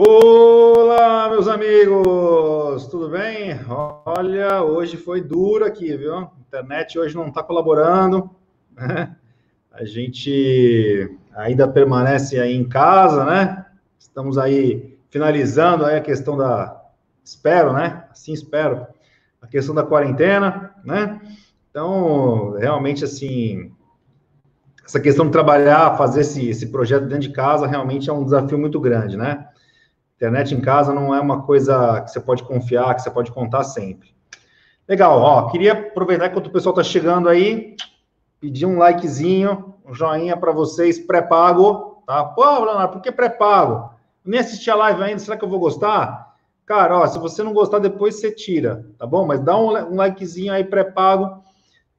Olá, meus amigos, tudo bem? Olha, hoje foi duro aqui, viu? A internet hoje não está colaborando, né? A gente ainda permanece aí em casa, né? Estamos aí finalizando aí a questão da, espero, né? Assim espero, a questão da quarentena, né? Então, realmente, assim, essa questão de trabalhar, fazer esse, esse projeto dentro de casa, realmente é um desafio muito grande, né? Internet em casa não é uma coisa que você pode confiar, que você pode contar sempre. Legal, ó, queria aproveitar enquanto o pessoal está chegando aí, pedir um likezinho, um joinha para vocês, pré-pago, tá? Pô, Leonardo, por que pré-pago? Nem assisti a live ainda, será que eu vou gostar? Cara, ó, se você não gostar, depois você tira, tá bom? Mas dá um, um likezinho aí pré-pago,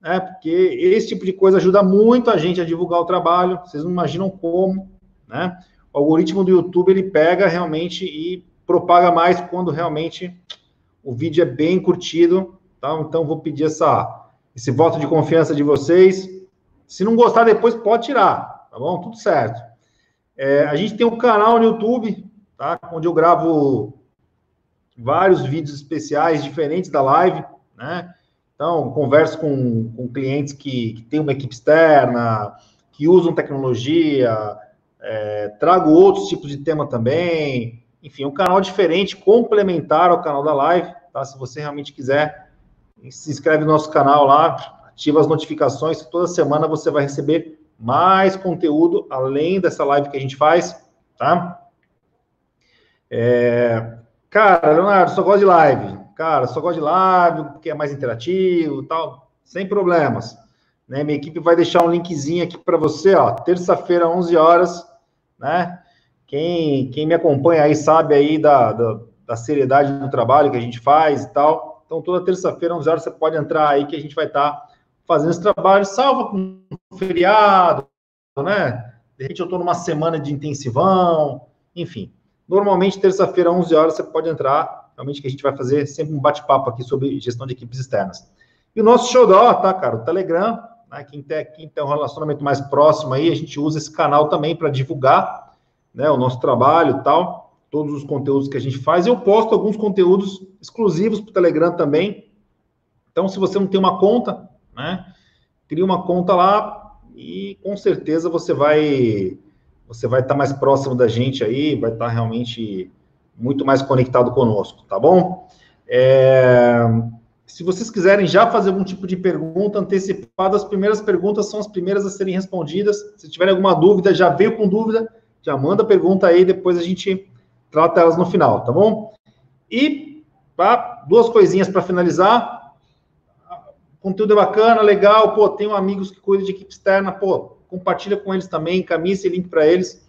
né? Porque esse tipo de coisa ajuda muito a gente a divulgar o trabalho, vocês não imaginam como, né? O algoritmo do YouTube ele pega realmente e propaga mais quando realmente o vídeo é bem curtido, tá? Então vou pedir essa, esse voto de confiança de vocês. Se não gostar depois pode tirar, tá bom? Tudo certo. É, a gente tem um canal no YouTube, tá? Onde eu gravo vários vídeos especiais diferentes da live, né? Então, converso com, com clientes que, que têm uma equipe externa, que usam tecnologia, é, trago outros tipos de tema também. Enfim, um canal diferente, complementar ao canal da live, tá? Se você realmente quiser, se inscreve no nosso canal lá, ativa as notificações, toda semana você vai receber mais conteúdo além dessa live que a gente faz, tá? É, cara, Leonardo, só gosto de live. Cara, só gosto de live, porque é mais interativo tal, sem problemas. Né? Minha equipe vai deixar um linkzinho aqui para você, ó, terça-feira, 11 horas, né? Quem, quem me acompanha aí sabe aí da, da, da, seriedade do trabalho que a gente faz e tal. Então, toda terça-feira, 11 horas, você pode entrar aí que a gente vai estar tá fazendo esse trabalho, salva com feriado, né? De repente eu estou numa semana de intensivão, enfim. Normalmente, terça-feira, 11 horas, você pode entrar, realmente que a gente vai fazer sempre um bate-papo aqui sobre gestão de equipes externas. E o nosso show da tá, cara? O Telegram, né? Quem, tem, quem tem um relacionamento mais próximo aí, a gente usa esse canal também para divulgar né, o nosso trabalho e tal, todos os conteúdos que a gente faz. Eu posto alguns conteúdos exclusivos para o Telegram também. Então, se você não tem uma conta, né, cria uma conta lá e com certeza você vai você vai estar mais próximo da gente aí, vai estar realmente muito mais conectado conosco, tá bom? É... Se vocês quiserem já fazer algum tipo de pergunta antecipada, as primeiras perguntas são as primeiras a serem respondidas. Se tiverem alguma dúvida, já veio com dúvida, já manda a pergunta aí, depois a gente trata elas no final, tá bom? E duas coisinhas para finalizar. O conteúdo é bacana, legal, pô, tenho amigos que cuidam de equipe externa, pô, compartilha com eles também, encaminha esse link para eles,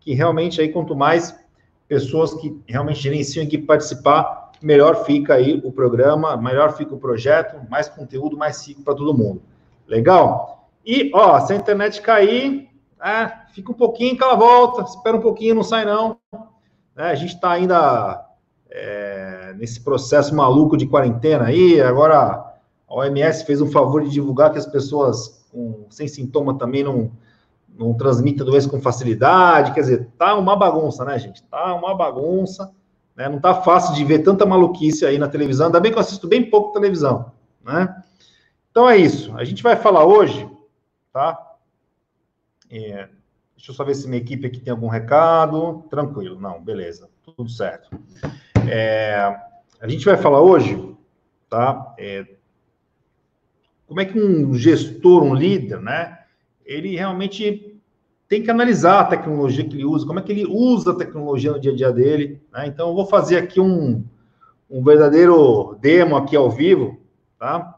que realmente aí quanto mais pessoas que realmente gerenciam a equipe participar, melhor fica aí o programa, melhor fica o projeto, mais conteúdo, mais ciclo para todo mundo. Legal? E, ó, se a internet cair, é, fica um pouquinho que ela volta, espera um pouquinho, não sai não. É, a gente está ainda é, nesse processo maluco de quarentena aí, agora a OMS fez um favor de divulgar que as pessoas com, sem sintoma também não, não transmitem a doença com facilidade, quer dizer, tá uma bagunça, né, gente? Tá uma bagunça. Né? Não está fácil de ver tanta maluquice aí na televisão, ainda bem que eu assisto bem pouco televisão. Né? Então é isso. A gente vai falar hoje, tá? É, deixa eu só ver se minha equipe aqui tem algum recado. Tranquilo, não, beleza, tudo certo. É, a gente vai falar hoje, tá? É, como é que um gestor, um líder, né? Ele realmente tem que analisar a tecnologia que ele usa, como é que ele usa a tecnologia no dia a dia dele. Né? Então, eu vou fazer aqui um, um verdadeiro demo aqui ao vivo, tá?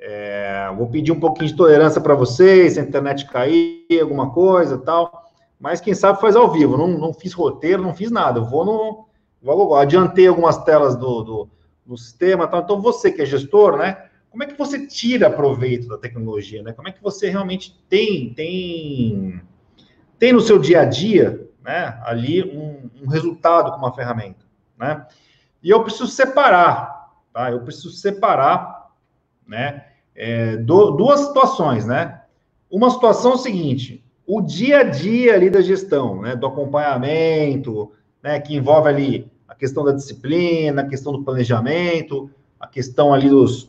É, vou pedir um pouquinho de tolerância para vocês, se a internet cair, alguma coisa tal. Mas quem sabe faz ao vivo. Não, não fiz roteiro, não fiz nada. Eu vou no. Vou, adiantei algumas telas do, do, do sistema tal. Então, você que é gestor, né? Como é que você tira proveito da tecnologia, né? Como é que você realmente tem, tem tem no seu dia a dia, né, ali um, um resultado com uma ferramenta, né? E eu preciso separar, tá? Eu preciso separar, né, é, do, duas situações, né? Uma situação é o seguinte, o dia a dia ali da gestão, né, do acompanhamento, né, que envolve ali a questão da disciplina, a questão do planejamento, a questão ali dos,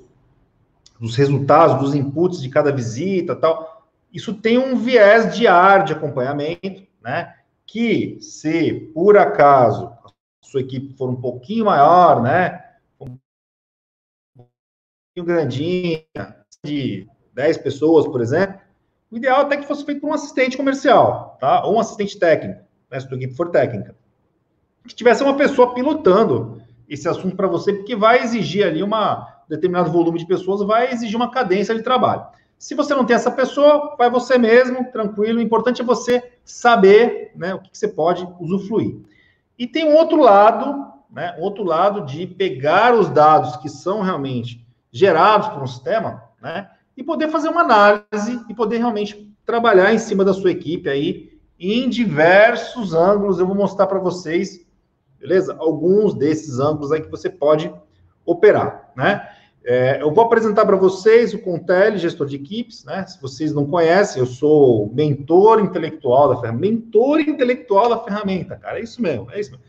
dos resultados, dos inputs de cada visita, tal. Isso tem um viés de ar de acompanhamento, né? Que se por acaso a sua equipe for um pouquinho maior, né? Um pouquinho grandinha, de 10 pessoas, por exemplo, o ideal é até que fosse feito por um assistente comercial, tá? Ou um assistente técnico, né? Se a sua equipe for técnica que tivesse uma pessoa pilotando esse assunto para você, porque vai exigir ali uma determinado volume de pessoas, vai exigir uma cadência de trabalho. Se você não tem essa pessoa, vai você mesmo, tranquilo. O importante é você saber né, o que, que você pode usufruir. E tem um outro lado, né, outro lado de pegar os dados que são realmente gerados por um sistema, né, e poder fazer uma análise e poder realmente trabalhar em cima da sua equipe aí em diversos ângulos. Eu vou mostrar para vocês beleza? Alguns desses ângulos aí que você pode operar, né? É, eu vou apresentar para vocês o Contele, gestor de equipes, né? Se vocês não conhecem, eu sou mentor intelectual da ferramenta. Mentor intelectual da ferramenta, cara. É isso mesmo, é isso mesmo.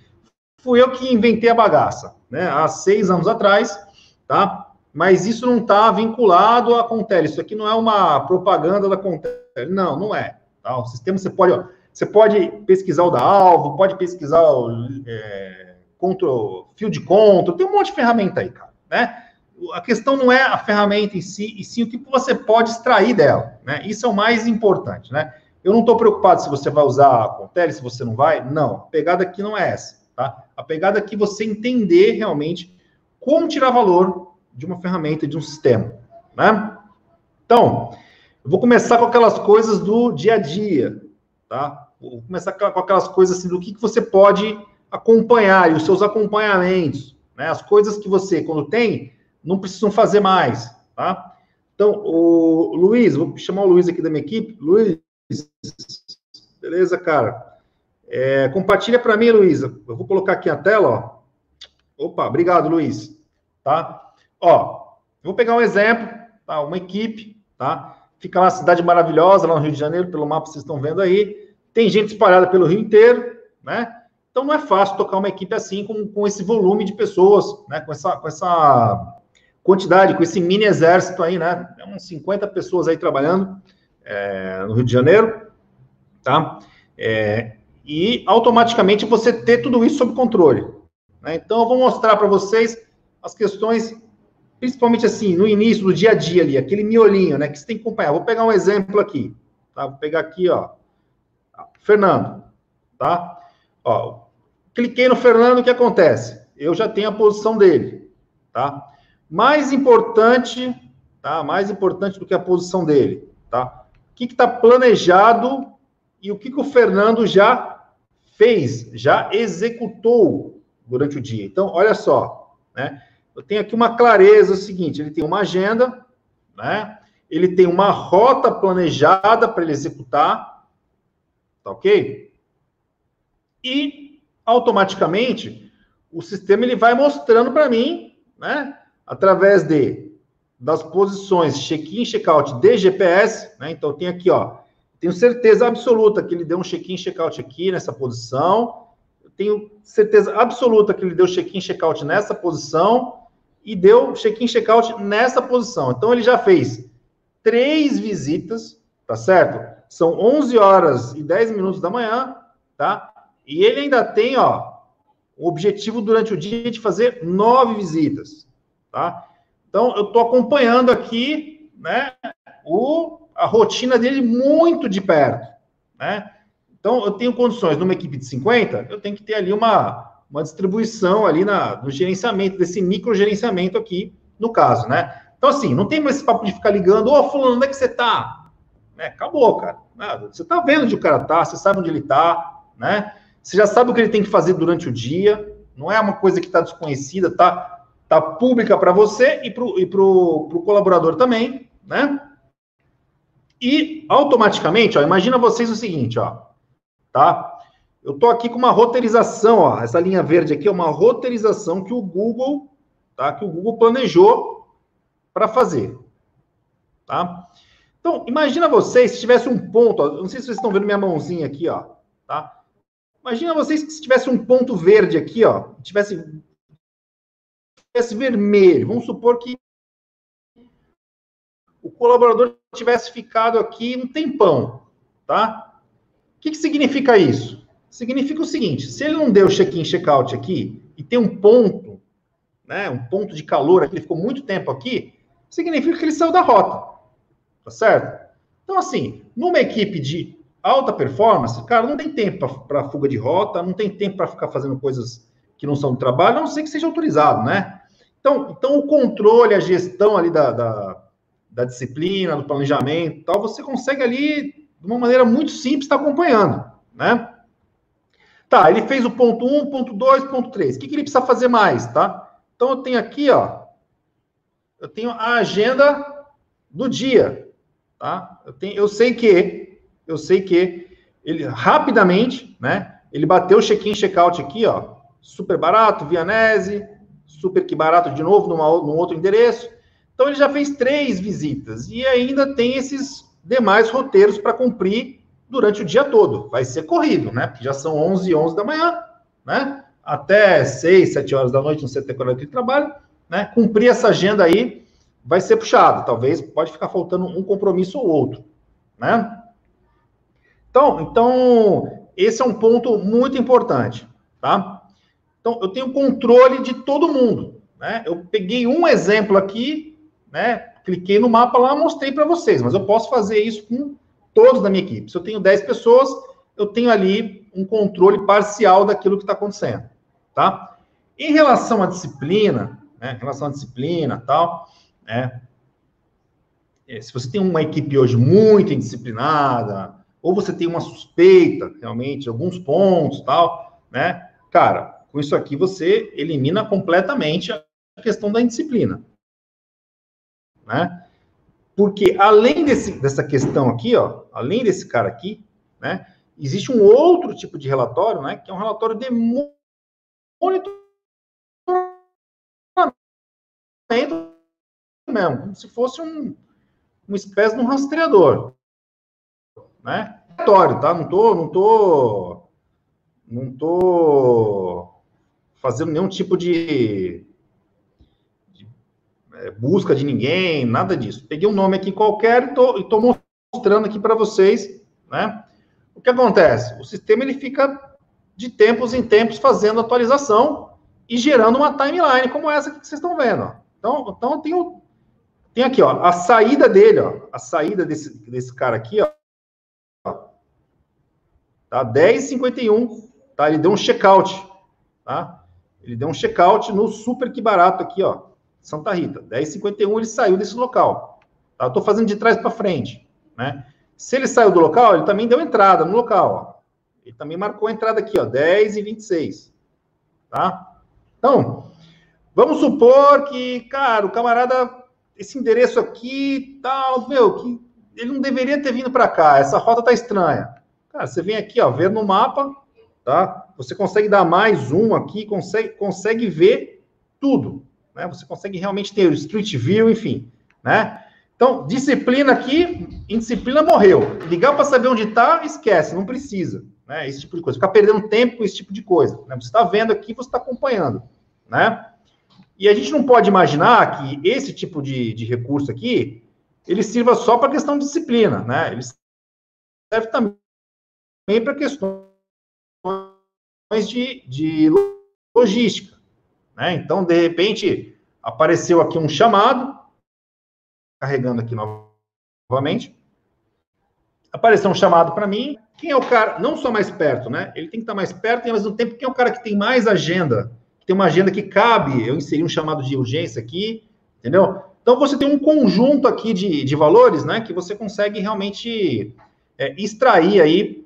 Fui eu que inventei a bagaça, né? Há seis anos atrás, tá? Mas isso não está vinculado à Contele. Isso aqui não é uma propaganda da Contele. Não, não é. Tá? O sistema você pode. Ó, você pode pesquisar o da alvo, pode pesquisar o é, control, field control, tem um monte de ferramenta aí, cara, né? A questão não é a ferramenta em si, e sim o que você pode extrair dela, né? Isso é o mais importante, né? Eu não estou preocupado se você vai usar a Contele, se você não vai, não. A pegada aqui não é essa, tá? A pegada aqui é você entender realmente como tirar valor de uma ferramenta, de um sistema, né? Então, eu vou começar com aquelas coisas do dia a dia, tá? Vou começar com aquelas coisas assim do que, que você pode acompanhar e os seus acompanhamentos, né? As coisas que você, quando tem, não precisam fazer mais, tá? Então, o Luiz, vou chamar o Luiz aqui da minha equipe. Luiz, beleza, cara? É, compartilha para mim, Luísa. Eu vou colocar aqui a tela, ó. Opa, obrigado, Luiz. Tá? Ó, vou pegar um exemplo, tá? Uma equipe, tá? Fica lá, cidade maravilhosa, lá no Rio de Janeiro, pelo mapa vocês estão vendo aí. Tem gente espalhada pelo Rio inteiro, né? Então não é fácil tocar uma equipe assim com, com esse volume de pessoas, né? Com essa, com essa quantidade, com esse mini exército aí, né? Tem uns 50 pessoas aí trabalhando é, no Rio de Janeiro, tá? É, e automaticamente você ter tudo isso sob controle. Né? Então eu vou mostrar para vocês as questões, principalmente assim, no início do dia a dia ali, aquele miolinho, né? Que você tem que acompanhar. Vou pegar um exemplo aqui, tá? Vou pegar aqui, ó. Fernando, tá? Ó, cliquei no Fernando, o que acontece? Eu já tenho a posição dele, tá? Mais importante, tá? Mais importante do que a posição dele, tá? O que está planejado e o que, que o Fernando já fez, já executou durante o dia. Então, olha só, né? Eu tenho aqui uma clareza é o seguinte: ele tem uma agenda, né? Ele tem uma rota planejada para ele executar, Tá ok? E automaticamente o sistema ele vai mostrando para mim, né, através de das posições check-in, check-out de GPS, né? Então tem aqui, ó, tenho certeza absoluta que ele deu um check-in, check-out aqui nessa posição. Eu tenho certeza absoluta que ele deu check-in, check-out nessa posição e deu check-in, check-out nessa posição. Então ele já fez três visitas, tá certo? São 11 horas e 10 minutos da manhã, tá? E ele ainda tem, ó, o objetivo durante o dia de fazer nove visitas, tá? Então, eu estou acompanhando aqui, né, o, a rotina dele muito de perto, né? Então, eu tenho condições, numa equipe de 50, eu tenho que ter ali uma, uma distribuição ali na, no gerenciamento, desse microgerenciamento aqui, no caso, né? Então, assim, não tem mais esse papo de ficar ligando, ô, oh, fulano, onde é que você tá? É, acabou, cara. Você está vendo onde o cara está, você sabe onde ele está, né? Você já sabe o que ele tem que fazer durante o dia. Não é uma coisa que está desconhecida, tá, tá pública para você e para pro colaborador também, né? E automaticamente, ó, imagina vocês o seguinte, ó, tá? Eu tô aqui com uma roteirização, ó, essa linha verde aqui é uma roteirização que o Google, tá? Que o Google planejou para fazer, tá? Então, imagina vocês se tivesse um ponto, ó, não sei se vocês estão vendo minha mãozinha aqui, ó, tá? Imagina vocês que se tivesse um ponto verde aqui, ó, tivesse, tivesse vermelho. Vamos supor que o colaborador tivesse ficado aqui um tempão, tá? O que, que significa isso? Significa o seguinte: se ele não deu check-in, check-out aqui e tem um ponto, né, um ponto de calor aqui, ele ficou muito tempo aqui, significa que ele saiu da rota, tá certo? Então, assim, numa equipe de alta performance, cara, não tem tempo para fuga de rota, não tem tempo para ficar fazendo coisas que não são do trabalho, a não ser que seja autorizado, né? Então, então o controle, a gestão ali da, da, da disciplina, do planejamento tal, você consegue ali, de uma maneira muito simples, estar tá acompanhando, né? Tá, ele fez o ponto 1, ponto 2, ponto 3. O que, que ele precisa fazer mais, tá? Então, eu tenho aqui, ó, eu tenho a agenda do dia, tá? Eu, tenho, eu sei que eu sei que ele rapidamente, né? Ele bateu o check-in, check-out aqui, ó, super barato, Vianese, super que barato de novo numa, num outro endereço. Então ele já fez três visitas e ainda tem esses demais roteiros para cumprir durante o dia todo. Vai ser corrido, né? Porque já são 11 e 11 da manhã, né? Até 6, 7 horas da noite, não sei até quando ele trabalha, né? Cumprir essa agenda aí vai ser puxado. Talvez pode ficar faltando um compromisso ou outro, né? Então, então, esse é um ponto muito importante, tá? Então, eu tenho controle de todo mundo, né? Eu peguei um exemplo aqui, né? Cliquei no mapa lá, mostrei para vocês, mas eu posso fazer isso com todos da minha equipe. Se eu tenho 10 pessoas, eu tenho ali um controle parcial daquilo que está acontecendo, tá? Em relação à disciplina, né? Em relação à disciplina, tal, né? É, se você tem uma equipe hoje muito indisciplinada, ou você tem uma suspeita, realmente, alguns pontos, tal, né? Cara, com isso aqui você elimina completamente a questão da indisciplina, né? Porque além desse, dessa questão aqui, ó, além desse cara aqui, né? Existe um outro tipo de relatório, né? Que é um relatório de monitoramento mesmo, como se fosse um, uma espécie de um rastreador né? Aleatório, tá? Não tô, não tô, não tô fazendo nenhum tipo de, de é, busca de ninguém, nada disso. Peguei um nome aqui qualquer e e tô mostrando aqui para vocês, né? O que acontece? O sistema ele fica de tempos em tempos fazendo atualização e gerando uma timeline como essa que vocês estão vendo. Ó. Então, então tem, tem aqui, ó, a saída dele, ó, a saída desse, desse cara aqui, ó, Tá? 10,51, tá? Ele deu um check-out, tá? Ele deu um check-out no super que barato aqui, ó, Santa Rita. 10,51 ele saiu desse local. Tá? Eu tô fazendo de trás para frente, né? Se ele saiu do local, ele também deu entrada no local, ó. Ele também marcou a entrada aqui, ó, 10 e 26, tá? Então, vamos supor que, cara, o camarada, esse endereço aqui, tal, meu, que ele não deveria ter vindo para cá, essa rota tá estranha. Cara, você vem aqui, ó, ver no mapa, tá? Você consegue dar mais um aqui, consegue, consegue ver tudo, né? Você consegue realmente ter o Street View, enfim, né? Então, disciplina aqui, indisciplina morreu. Ligar para saber onde está, esquece, não precisa, né? Esse tipo de coisa. Ficar perdendo tempo com esse tipo de coisa. Né? Você está vendo aqui, você está acompanhando, né? E a gente não pode imaginar que esse tipo de, de recurso aqui, ele sirva só para questão de disciplina, né? Ele serve também para questões de, de logística. Né? Então, de repente, apareceu aqui um chamado, carregando aqui novamente, apareceu um chamado para mim, quem é o cara, não só mais perto, né? Ele tem que estar mais perto e, ao mesmo tempo, quem é o cara que tem mais agenda, que tem uma agenda que cabe, eu inseri um chamado de urgência aqui, entendeu? Então, você tem um conjunto aqui de, de valores, né, que você consegue realmente é, extrair aí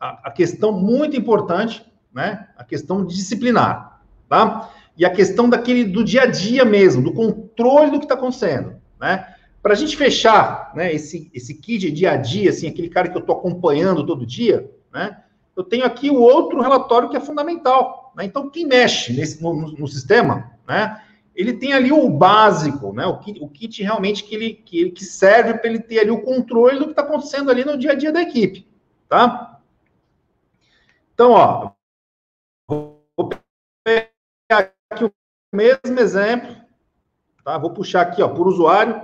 a, a questão muito importante, né? A questão disciplinar, tá? E a questão daquele do dia a dia mesmo, do controle do que está acontecendo, né? Para a gente fechar, né? Esse esse kit dia a dia, assim, aquele cara que eu estou acompanhando todo dia, né? Eu tenho aqui o outro relatório que é fundamental, né? Então quem mexe nesse no, no sistema, né? Ele tem ali o básico, né? O kit, o kit realmente que ele que, que serve para ele ter ali o controle do que está acontecendo ali no dia a dia da equipe, tá? Então, ó, vou pegar aqui o mesmo exemplo, tá? Vou puxar aqui, ó, por usuário,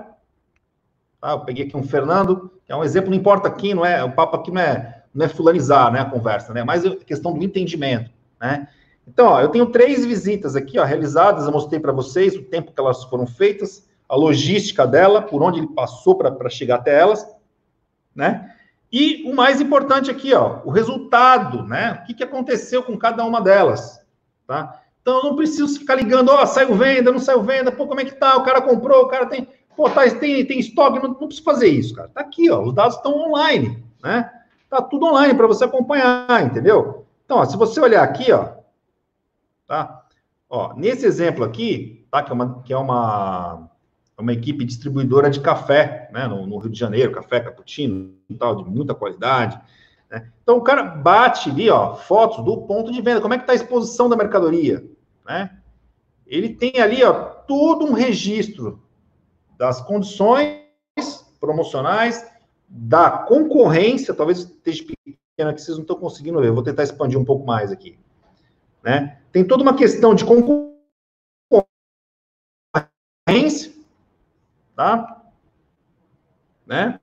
tá? Eu peguei aqui um Fernando, que é um exemplo, não importa quem, não é, o papo aqui não é, não é fulanizar, né, a conversa, né? Mas é questão do entendimento, né? Então, ó, eu tenho três visitas aqui, ó, realizadas, eu mostrei para vocês o tempo que elas foram feitas, a logística dela, por onde ele passou para chegar até elas, né? E o mais importante aqui, ó, o resultado, né? O que, que aconteceu com cada uma delas, tá? Então, eu não preciso ficar ligando, ó, saiu venda, não saiu venda, pô, como é que tá? O cara comprou, o cara tem, pô, tá, tem, tem estoque, não, não preciso fazer isso, cara. Tá aqui, ó, os dados estão online, né? Tá tudo online para você acompanhar, entendeu? Então, ó, se você olhar aqui, ó, tá? Ó, nesse exemplo aqui, tá? Que é uma, que é uma uma equipe distribuidora de café, né, no, no, Rio de Janeiro, café cappuccino e tal, de muita qualidade. Né? Então, o cara bate ali, ó, fotos do ponto de venda, como é que está a exposição da mercadoria, né? Ele tem ali, ó, todo um registro das condições promocionais, da concorrência, talvez esteja pequena que vocês não estão conseguindo ver, vou tentar expandir um pouco mais aqui, né? Tem toda uma questão de concorrência, tá? Né?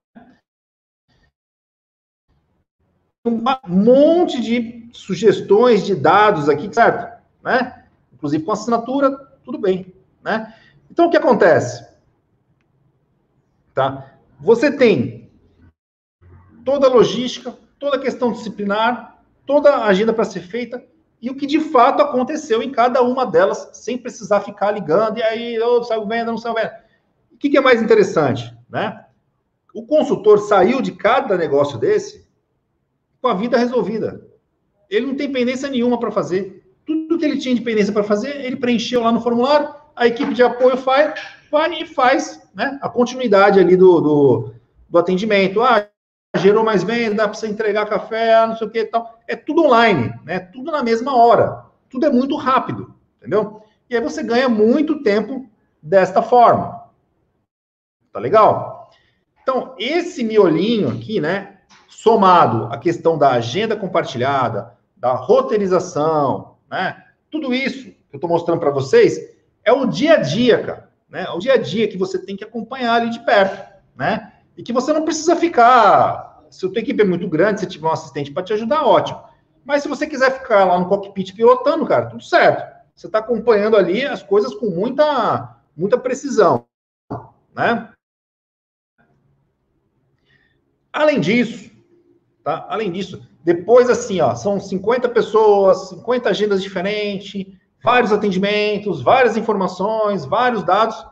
Um monte de sugestões de dados aqui, certo? Né? Inclusive com assinatura, tudo bem, né? Então o que acontece? Tá? Você tem toda a logística, toda a questão disciplinar, toda a agenda para ser feita e o que de fato aconteceu em cada uma delas, sem precisar ficar ligando, e aí, oh, saiu venda, não saiu venda que, que é mais interessante, né? O consultor saiu de cada negócio desse com a vida resolvida. Ele não tem pendência nenhuma para fazer. Tudo que ele tinha de pendência para fazer, ele preencheu lá no formulário, a equipe de apoio faz, vai e faz né, a continuidade ali do, do, do atendimento. Ah, gerou mais venda, precisa entregar café, não sei o que e tal. É tudo online, né? Tudo na mesma hora. Tudo é muito rápido, entendeu? E aí você ganha muito tempo desta forma. Tá legal? Então, esse miolinho aqui, né, somado à questão da agenda compartilhada, da roteirização, né, tudo isso que eu estou mostrando para vocês é o dia a dia, cara, né? É o dia a dia que você tem que acompanhar ali de perto, né? E que você não precisa ficar. Se a tua equipe é muito grande, se tiver um assistente para te ajudar, ótimo. Mas se você quiser ficar lá no cockpit pilotando, cara, tudo certo. Você está acompanhando ali as coisas com muita, muita precisão, né? Além disso, tá? Além disso, depois assim, ó, são 50 pessoas, 50 agendas diferentes, vários atendimentos, várias informações, vários dados.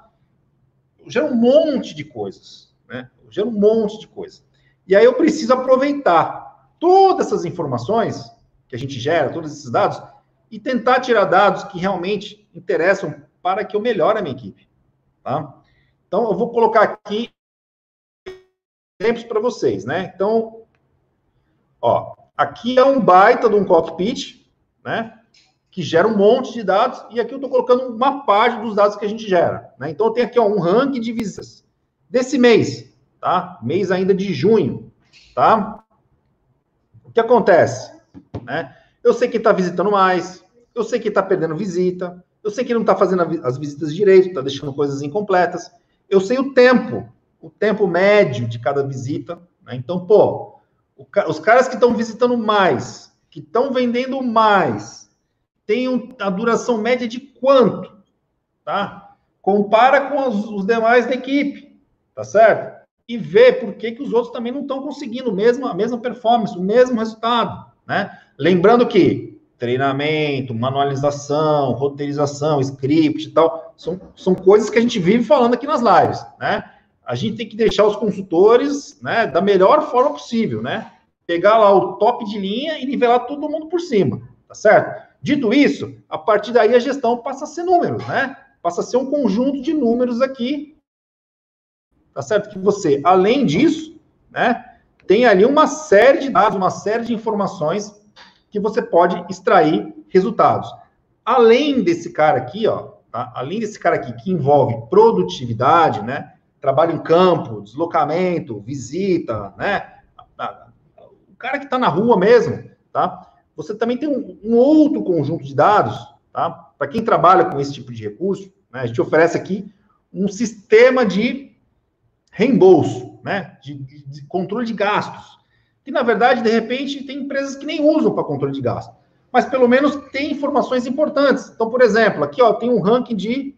Gera um monte de coisas, né? Gera um monte de coisa. E aí eu preciso aproveitar todas essas informações que a gente gera, todos esses dados, e tentar tirar dados que realmente interessam para que eu melhore a minha equipe, tá? Então, eu vou colocar aqui exemplos para vocês, né? Então, ó, aqui é um baita de um cockpit, né? Que gera um monte de dados, e aqui eu estou colocando uma parte dos dados que a gente gera, né? Então, tem aqui ó, um ranking de visitas desse mês, tá? Mês ainda de junho, tá? O que acontece, né? Eu sei que está visitando mais, eu sei que está perdendo visita, eu sei que não está fazendo as visitas direito, está deixando coisas incompletas, eu sei o tempo o tempo médio de cada visita. Né? Então, pô, os caras que estão visitando mais, que estão vendendo mais, têm um, a duração média de quanto? Tá? Compara com os, os, demais da equipe, tá certo? E vê por que, que os outros também não estão conseguindo mesmo, a mesma performance, o mesmo resultado, né? Lembrando que treinamento, manualização, roteirização, script e tal, são, são coisas que a gente vive falando aqui nas lives, né? A gente tem que deixar os consultores né, da melhor forma possível, né? Pegar lá o top de linha e nivelar todo mundo por cima, tá certo? Dito isso, a partir daí a gestão passa a ser números, né? Passa a ser um conjunto de números aqui, tá certo? Que você, além disso, né, tem ali uma série de dados, uma série de informações que você pode extrair resultados. Além desse cara aqui, ó, tá? além desse cara aqui que envolve produtividade, né? Trabalho em campo, deslocamento, visita, né? O cara que está na rua mesmo, tá? você também tem um, um outro conjunto de dados, tá? Para quem trabalha com esse tipo de recurso, né, a gente oferece aqui um sistema de reembolso, né? De, de, de controle de gastos. Que, na verdade, de repente, tem empresas que nem usam para controle de gastos. Mas pelo menos tem informações importantes. Então, por exemplo, aqui ó, tem um ranking de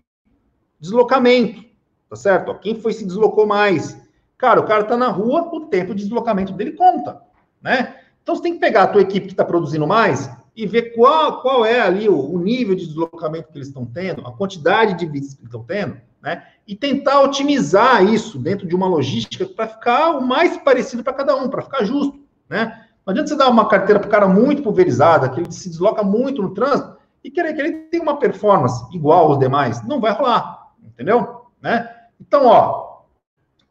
deslocamento, tá certo? Quem foi se deslocou mais? Cara, o cara está na rua, o tempo de deslocamento dele conta, né? Então você tem que pegar a tua equipe que está produzindo mais e ver qual, qual é ali o, o nível de deslocamento que eles estão tendo, a quantidade de visitas que estão tendo, né? E tentar otimizar isso dentro de uma logística para ficar o mais parecido para cada um, para ficar justo, né? Não adianta você dar uma carteira para o cara muito pulverizada, que ele se desloca muito no trânsito, e querer que ele tenha uma performance igual aos demais. Não vai rolar, entendeu? Né? Então, ó,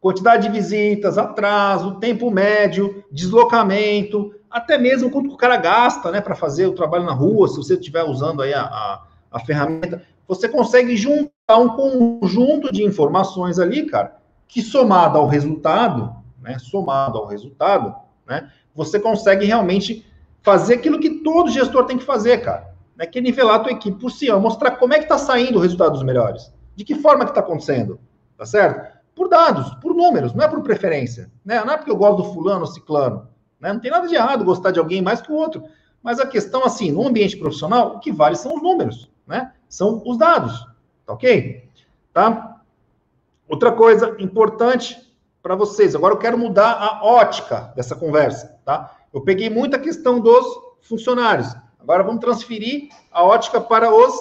quantidade de visitas, atraso, tempo médio, deslocamento, até mesmo quanto o cara gasta, né, para fazer o trabalho na rua, se você estiver usando aí a, a, a ferramenta, você consegue juntar um conjunto de informações ali, cara, que somado ao resultado, né, somado ao resultado, né, você consegue realmente fazer aquilo que todo gestor tem que fazer, cara. Né? Que é nivelar a tua equipe por cima, mostrar como é que está saindo o resultado dos melhores. De que forma que está acontecendo, tá certo? Por dados, por números, não é por preferência. Né? Não é porque eu gosto do fulano, ciclano. Né? Não tem nada de errado gostar de alguém mais que o outro. Mas a questão, assim, no ambiente profissional, o que vale são os números, né? São os dados, tá ok? Tá? Outra coisa importante para vocês. Agora eu quero mudar a ótica dessa conversa, tá? Eu peguei muita questão dos funcionários. Agora vamos transferir a ótica para os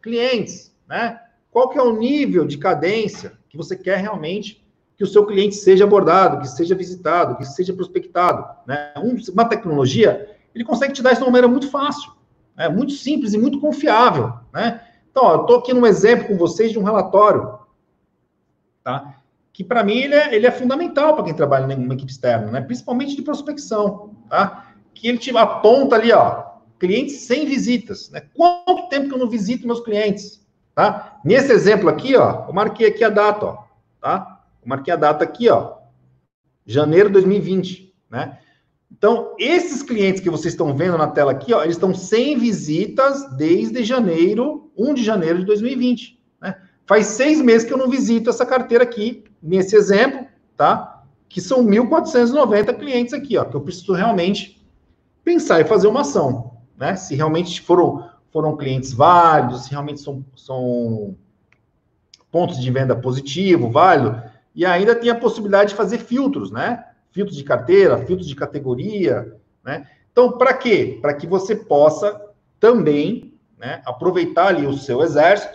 clientes, né? Qual que é o nível de cadência que você quer realmente que o seu cliente seja abordado, que seja visitado, que seja prospectado, né? uma tecnologia, ele consegue te dar isso de uma maneira muito fácil, né? muito simples e muito confiável, né? Então, ó, eu estou aqui num exemplo com vocês de um relatório, tá? que para mim ele é, ele é fundamental para quem trabalha em uma equipe externa, né? principalmente de prospecção, tá? que ele te aponta ali, ó, clientes sem visitas, né? Quanto tempo que eu não visito meus clientes, tá? Nesse exemplo aqui, ó, eu marquei aqui a data, ó, tá? Eu marquei a data aqui, ó, janeiro de 2020, né? Então, esses clientes que vocês estão vendo na tela aqui, ó, eles estão sem visitas desde janeiro, 1 de janeiro de 2020, né? Faz seis meses que eu não visito essa carteira aqui, nesse exemplo, tá? Que são 1.490 clientes aqui, ó, que eu preciso realmente pensar e fazer uma ação, né? Se realmente foram, foram clientes válidos, se realmente são, são pontos de venda positivo, válido, e ainda tem a possibilidade de fazer filtros, né? Filtros de carteira, filtros de categoria, né? Então, para quê? Para que você possa também né, aproveitar ali o seu exército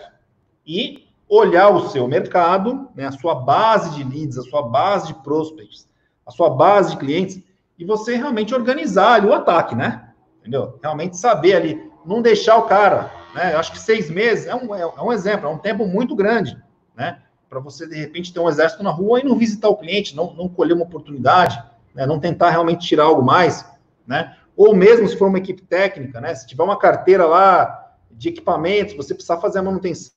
e olhar o seu mercado, né, a sua base de leads, a sua base de prospects, a sua base de clientes, e você realmente organizar ali o ataque, né? Entendeu? Realmente saber ali, não deixar o cara, né? Eu acho que seis meses é um, é um exemplo, é um tempo muito grande, né? Para você, de repente, ter um exército na rua e não visitar o cliente, não, não colher uma oportunidade, né? não tentar realmente tirar algo mais, né? Ou mesmo se for uma equipe técnica, né? Se tiver uma carteira lá de equipamentos, você precisar fazer a manutenção,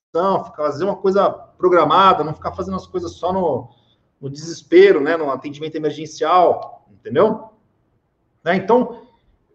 fazer uma coisa programada, não ficar fazendo as coisas só no, no desespero, né, no atendimento emergencial, entendeu? Né? Então,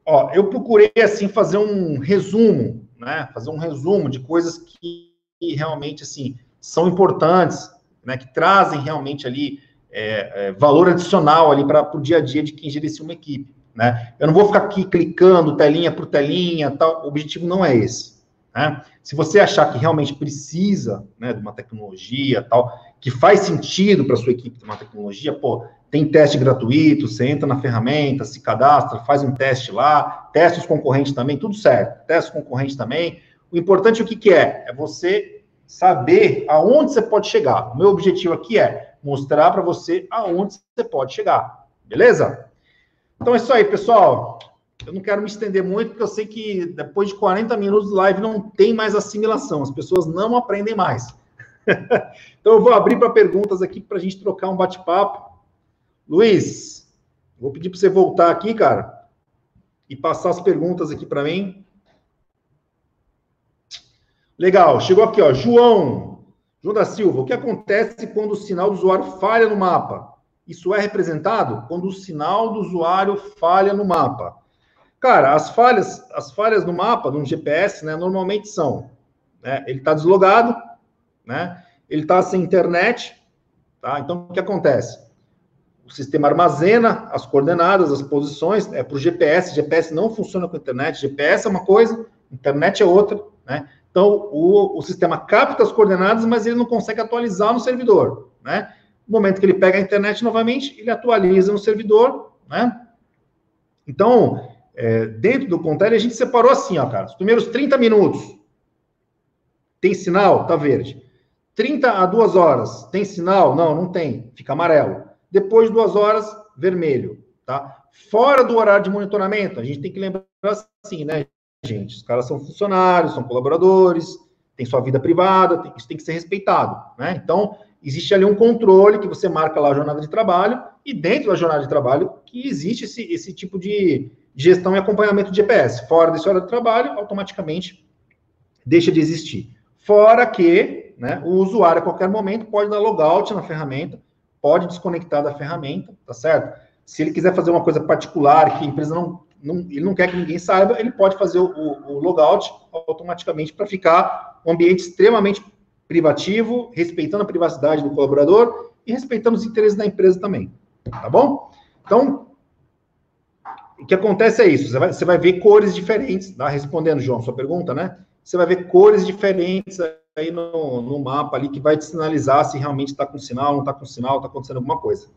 ó, eu procurei assim fazer um resumo, né, fazer um resumo de coisas que realmente assim são importantes, né, que trazem realmente ali é, é, valor adicional ali para o dia a dia de quem gerencia uma equipe, né? Eu não vou ficar aqui clicando telinha por telinha, tal. O objetivo não é esse. Né? Se você achar que realmente precisa né, de uma tecnologia tal, que faz sentido para sua equipe ter uma tecnologia, pô, tem teste gratuito, você entra na ferramenta, se cadastra, faz um teste lá, testa os concorrentes também, tudo certo, testa os concorrentes também. O importante o que, que é? É você saber aonde você pode chegar. O meu objetivo aqui é mostrar para você aonde você pode chegar. Beleza? Então é isso aí, pessoal. Eu não quero me estender muito, porque eu sei que depois de 40 minutos de live não tem mais assimilação, as pessoas não aprendem mais. então eu vou abrir para perguntas aqui para a gente trocar um bate-papo. Luiz, vou pedir para você voltar aqui, cara, e passar as perguntas aqui para mim. Legal, chegou aqui, ó, João, João da Silva, o que acontece quando o sinal do usuário falha no mapa? Isso é representado quando o sinal do usuário falha no mapa. Cara, as falhas, as falhas no mapa, no GPS, né, normalmente são, né, ele está deslogado, né, ele está sem internet, tá? Então, o que acontece? O sistema armazena as coordenadas, as posições, é para o GPS, GPS não funciona com internet, GPS é uma coisa, internet é outra, né? Então, o, o sistema capta as coordenadas, mas ele não consegue atualizar no servidor, né? No momento que ele pega a internet novamente, ele atualiza no servidor, né? Então, é, dentro do Contele, a gente separou assim, ó, cara. Os primeiros 30 minutos tem sinal, tá verde. 30 a 2 horas, tem sinal? Não, não tem, fica amarelo. Depois de 2 horas, vermelho, tá? Fora do horário de monitoramento, a gente tem que lembrar assim, né, gente? Os caras são funcionários, são colaboradores, têm sua vida privada, tem, isso tem que ser respeitado, né? Então, existe ali um controle que você marca lá a jornada de trabalho, e dentro da jornada de trabalho que existe esse, esse tipo de gestão e acompanhamento de GPS. Fora desse hora de trabalho, automaticamente deixa de existir. Fora que né, o usuário, a qualquer momento, pode dar logout na ferramenta, pode desconectar da ferramenta, tá certo? Se ele quiser fazer uma coisa particular que a empresa não, não ele não quer que ninguém saiba, ele pode fazer o, o, logout automaticamente para ficar um ambiente extremamente privativo, respeitando a privacidade do colaborador e respeitando os interesses da empresa também. Tá bom? Então, o que acontece é isso: você vai, você vai ver cores diferentes, tá? respondendo, João, sua pergunta, né? Você vai ver cores diferentes aí no, no mapa ali que vai te sinalizar se realmente está com sinal, não está com sinal, está acontecendo alguma coisa.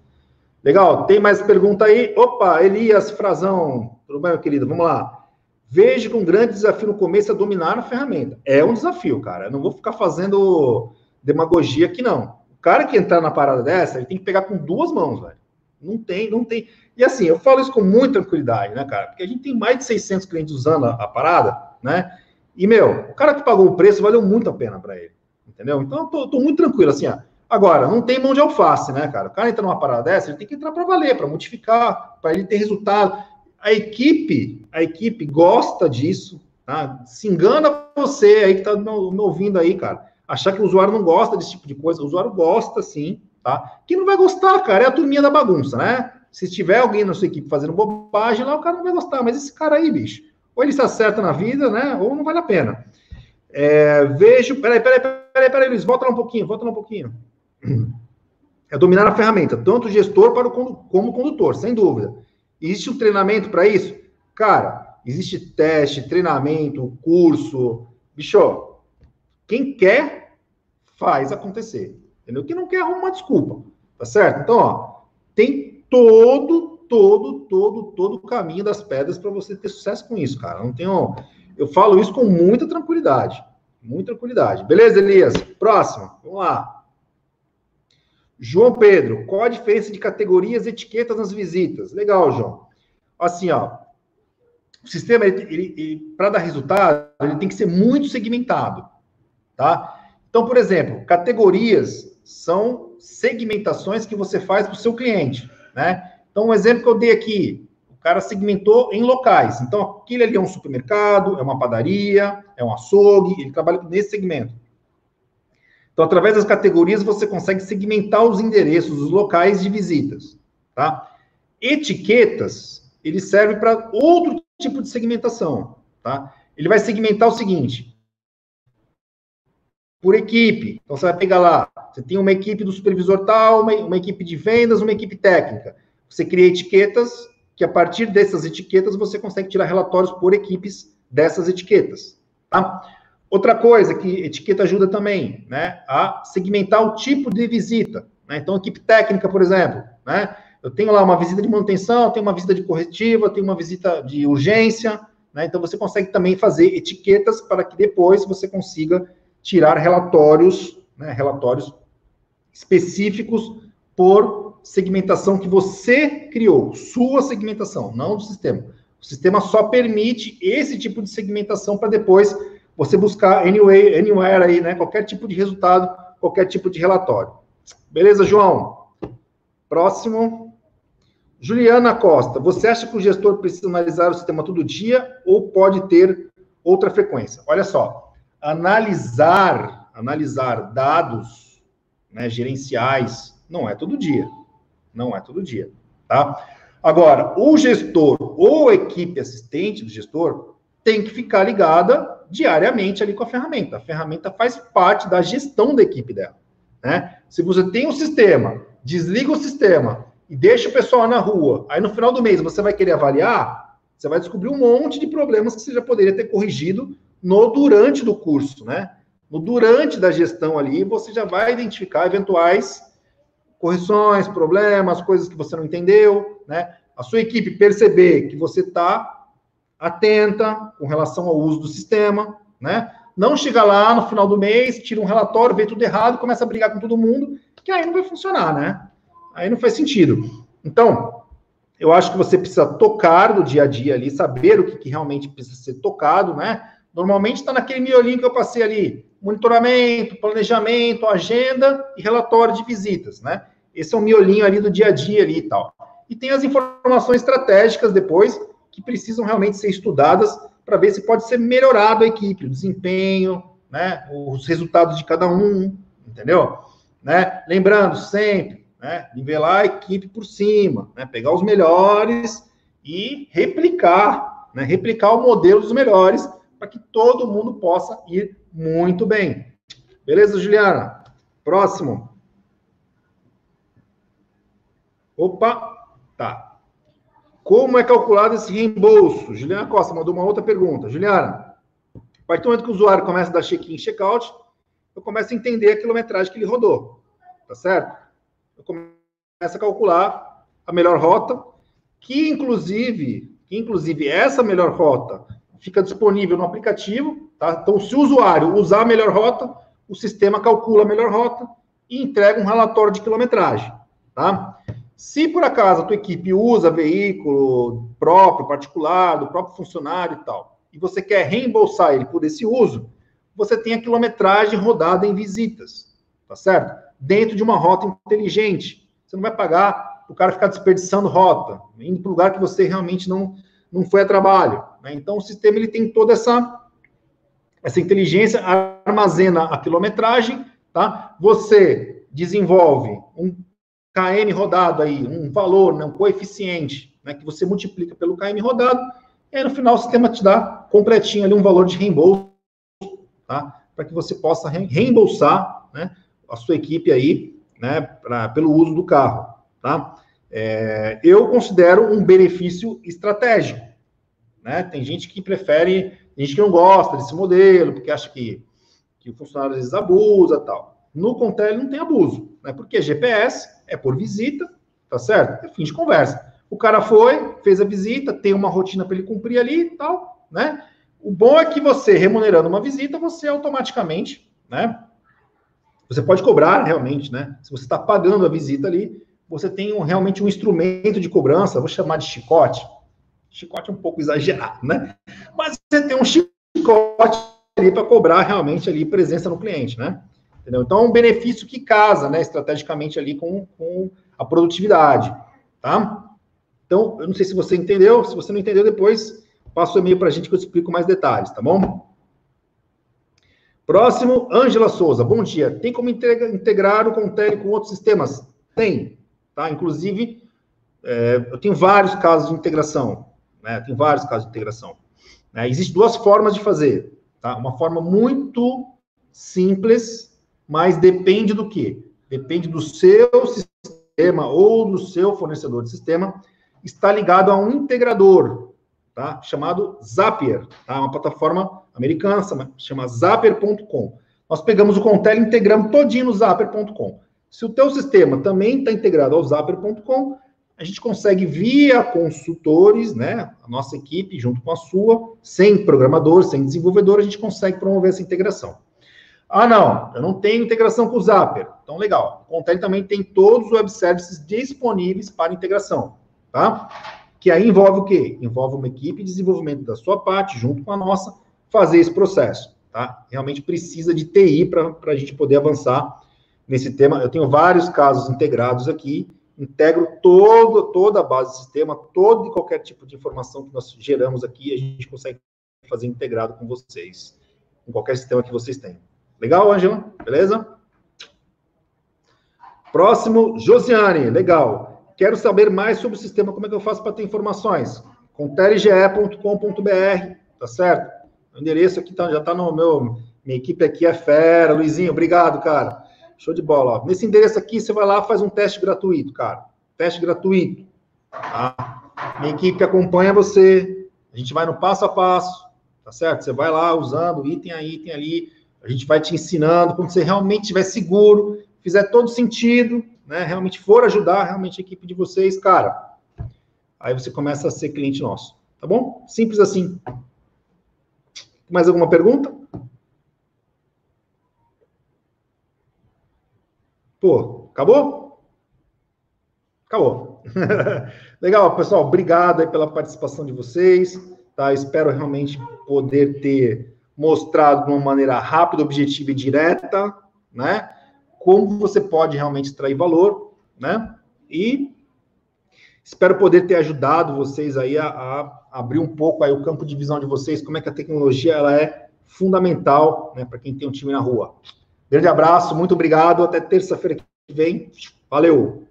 Legal, tem mais pergunta aí? Opa, Elias Frazão, tudo bem, meu querido? Vamos lá. Vejo que um grande desafio no começo é dominar a ferramenta. É um desafio, cara. Eu não vou ficar fazendo demagogia aqui, não. O cara que entrar na parada dessa, ele tem que pegar com duas mãos, velho. Não tem, não tem. E assim, eu falo isso com muita tranquilidade, né, cara? Porque a gente tem mais de 600 clientes usando a, a parada, né? E, meu, o cara que pagou o preço valeu muito a pena para ele, entendeu? Então, eu tô, tô, muito tranquilo, assim, ó. Agora, não tem mão de alface, né, cara? O cara entra numa parada dessa, ele tem que entrar para valer, para modificar, para ele ter resultado a equipe, a equipe gosta disso, tá? Se engana você aí que está me ouvindo aí, cara. Achar que o usuário não gosta desse tipo de coisa. O usuário gosta sim, tá? Quem não vai gostar, cara, é a turminha da bagunça, né? Se tiver alguém na sua equipe fazendo bobagem lá, o cara não vai gostar. Mas esse cara aí, bicho, ou ele se acerta na vida, né? Ou não vale a pena. É, vejo. Peraí, peraí, peraí, peraí, Luiz, volta lá um pouquinho, volta lá um pouquinho. É dominar a ferramenta, tanto o gestor para o, como o condutor, sem dúvida. Existe um treinamento para isso? Cara, existe teste, treinamento, curso. Bicho, quem quer, faz acontecer. Entendeu? Quem não quer, arruma uma desculpa. Tá certo? Então, ó, tem todo, todo, todo, todo o caminho das pedras para você ter sucesso com isso, cara. Não tenho. Eu falo isso com muita tranquilidade. Muita tranquilidade. Beleza, Elias? Próximo. Vamos lá. João Pedro, qual a diferença de categorias e etiquetas nas visitas? Legal, João. Assim, ó, o sistema, ele, ele, ele para dar resultado, ele tem que ser muito segmentado, tá? Então, por exemplo, categorias são segmentações que você faz para o seu cliente, né? Então, um exemplo que eu dei aqui, o cara segmentou em locais. Então, aquilo ali é um supermercado, é uma padaria, é um açougue, ele trabalha nesse segmento. Então, através das categorias, você consegue segmentar os endereços, os locais de visitas, tá? Etiquetas, ele serve para outro tipo de segmentação, tá? Ele vai segmentar o seguinte, por equipe. Então, você vai pegar lá, você tem uma equipe do supervisor tal, uma, uma equipe de vendas, uma equipe técnica. Você cria etiquetas, que a partir dessas etiquetas, você consegue tirar relatórios por equipes dessas etiquetas, tá? Outra coisa que etiqueta ajuda também, né, a segmentar o tipo de visita. Né? Então, equipe técnica, por exemplo, né? Eu tenho lá uma visita de manutenção, tenho uma visita de corretiva, tenho uma visita de urgência, né? Então, você consegue também fazer etiquetas para que depois você consiga tirar relatórios, né, relatórios específicos por segmentação que você criou, sua segmentação, não do sistema. O sistema só permite esse tipo de segmentação para depois você buscar anyway, anywhere aí, né? Qualquer tipo de resultado, qualquer tipo de relatório. Beleza, João? Próximo. Juliana Costa, você acha que o gestor precisa analisar o sistema todo dia ou pode ter outra frequência? Olha só, analisar, analisar dados né, gerenciais não é todo dia. Não é todo dia, tá? Agora, o gestor ou a equipe assistente do gestor tem que ficar ligada diariamente ali com a ferramenta. A ferramenta faz parte da gestão da equipe dela. Né? Se você tem um sistema, desliga o sistema e deixa o pessoal na rua, aí no final do mês você vai querer avaliar, você vai descobrir um monte de problemas que você já poderia ter corrigido no durante do curso, né? No durante da gestão ali, você já vai identificar eventuais correções, problemas, coisas que você não entendeu, né? A sua equipe perceber que você está atenta com relação ao uso do sistema, né? Não chega lá no final do mês, tira um relatório, vê tudo errado, começa a brigar com todo mundo, que aí não vai funcionar, né? Aí não faz sentido. Então, eu acho que você precisa tocar no dia a dia ali, saber o que, que realmente precisa ser tocado, né? Normalmente está naquele miolinho que eu passei ali, monitoramento, planejamento, agenda e relatório de visitas, né? Esse é o miolinho ali do dia a dia ali e tal. E tem as informações estratégicas depois que precisam realmente ser estudadas para ver se pode ser melhorado a equipe, o desempenho, né? Os resultados de cada um, entendeu? Né? Lembrando sempre, né? Nivelar a equipe por cima, né? Pegar os melhores e replicar, né? Replicar o modelo dos melhores para que todo mundo possa ir muito bem. Beleza, Juliana? Próximo. Opa, tá. Como é calculado esse reembolso? Juliana Costa mandou uma outra pergunta. Juliana, a partir do momento que o usuário começa a dar check-in check-out, eu começo a entender a quilometragem que ele rodou. Tá certo? Eu começo a calcular a melhor rota, que inclusive, que inclusive essa melhor rota fica disponível no aplicativo. Tá? Então, se o usuário usar a melhor rota, o sistema calcula a melhor rota e entrega um relatório de quilometragem. Tá? Se por acaso a tua equipe usa veículo próprio, particular, do próprio funcionário e tal, e você quer reembolsar ele por esse uso, você tem a quilometragem rodada em visitas, tá certo? Dentro de uma rota inteligente. Você não vai pagar o cara ficar desperdiçando rota, indo para lugar que você realmente não, não foi a trabalho. Né? Então, o sistema ele tem toda essa, essa inteligência, armazena a quilometragem, tá? Você desenvolve um KM rodado aí, um valor, né, um coeficiente, né, que você multiplica pelo KM rodado, e aí no final o sistema te dá completinho ali um valor de reembolso, tá? Para que você possa reembolsar, né, a sua equipe aí, né, pra, pelo uso do carro, tá? É, eu considero um benefício estratégico, né? Tem gente que prefere, gente que não gosta desse modelo, porque acha que, que o funcionário às vezes abusa tal. No Contele não tem abuso, né? Porque GPS é por visita, tá certo? É fim de conversa. O cara foi, fez a visita, tem uma rotina para ele cumprir ali e tal, né? O bom é que você, remunerando uma visita, você automaticamente, né? Você pode cobrar realmente, né? Se você está pagando a visita ali, você tem um, realmente um instrumento de cobrança, vou chamar de chicote. Chicote é um pouco exagerado, né? Mas você tem um chicote ali para cobrar realmente ali presença no cliente, né? Entendeu? Então, é um benefício que casa, né, estrategicamente ali com, com a produtividade, tá? Então, eu não sei se você entendeu, se você não entendeu, depois passa o e-mail para a gente que eu explico mais detalhes, tá bom? Próximo, Ângela Souza. Bom dia. Tem como integrar o Contele com outros sistemas? Tem, tá? Inclusive, é, eu tenho vários casos de integração, né? Tem vários casos de integração. Né? Existem duas formas de fazer, tá? Uma forma muito simples, mas depende do quê? Depende do seu sistema ou do seu fornecedor de sistema, está ligado a um integrador, tá? Chamado Zapier, tá? Uma plataforma americana, chama Zapier.com. Nós pegamos o Contel e integramos todinho no Zapier.com. Se o teu sistema também está integrado ao Zapier.com, a gente consegue via consultores, né, a nossa equipe junto com a sua, sem programador, sem desenvolvedor, a gente consegue promover essa integração. Ah, não, eu não tenho integração com o Zapier. Então, legal. O Contele também tem todos os web services disponíveis para integração, tá? Que aí envolve o quê? Envolve uma equipe de desenvolvimento da sua parte, junto com a nossa, fazer esse processo, tá? Realmente precisa de TI para a gente poder avançar nesse tema. Eu tenho vários casos integrados aqui, integro todo, toda a base do sistema, todo e qualquer tipo de informação que nós geramos aqui, a gente consegue fazer integrado com vocês, com qualquer sistema que vocês tenham. Legal, Ângela? Beleza? Próximo, Josiane. Legal. quero saber mais sobre o sistema, como é que eu faço para ter informações? conterege.com.br, tá certo? O endereço aqui tá, já está no meu. Minha equipe aqui é fera. Luizinho, obrigado, cara. Show de bola. Ó. Nesse endereço aqui, você vai lá faz um teste gratuito, cara. Teste gratuito. Tá? Minha equipe acompanha você. A gente vai no passo a passo, tá certo? Você vai lá usando item a item ali. A gente vai te ensinando. Quando você realmente estiver seguro, fizer todo sentido, né? Realmente for ajudar realmente a equipe de vocês, cara. Aí você começa a ser cliente nosso. Tá bom? Simples assim. Mais alguma pergunta? Pô, acabou? Acabou. Legal, pessoal. Obrigado aí pela participação de vocês. Tá? Espero realmente poder ter mostrado de uma maneira rápida, objetiva e direta, né? Como você pode realmente extrair valor, né? E espero poder ter ajudado vocês aí a, a abrir um pouco aí o campo de visão de vocês, como é que a tecnologia ela é fundamental né, para quem tem um time na rua. Grande abraço, muito obrigado, até terça-feira que vem. Valeu!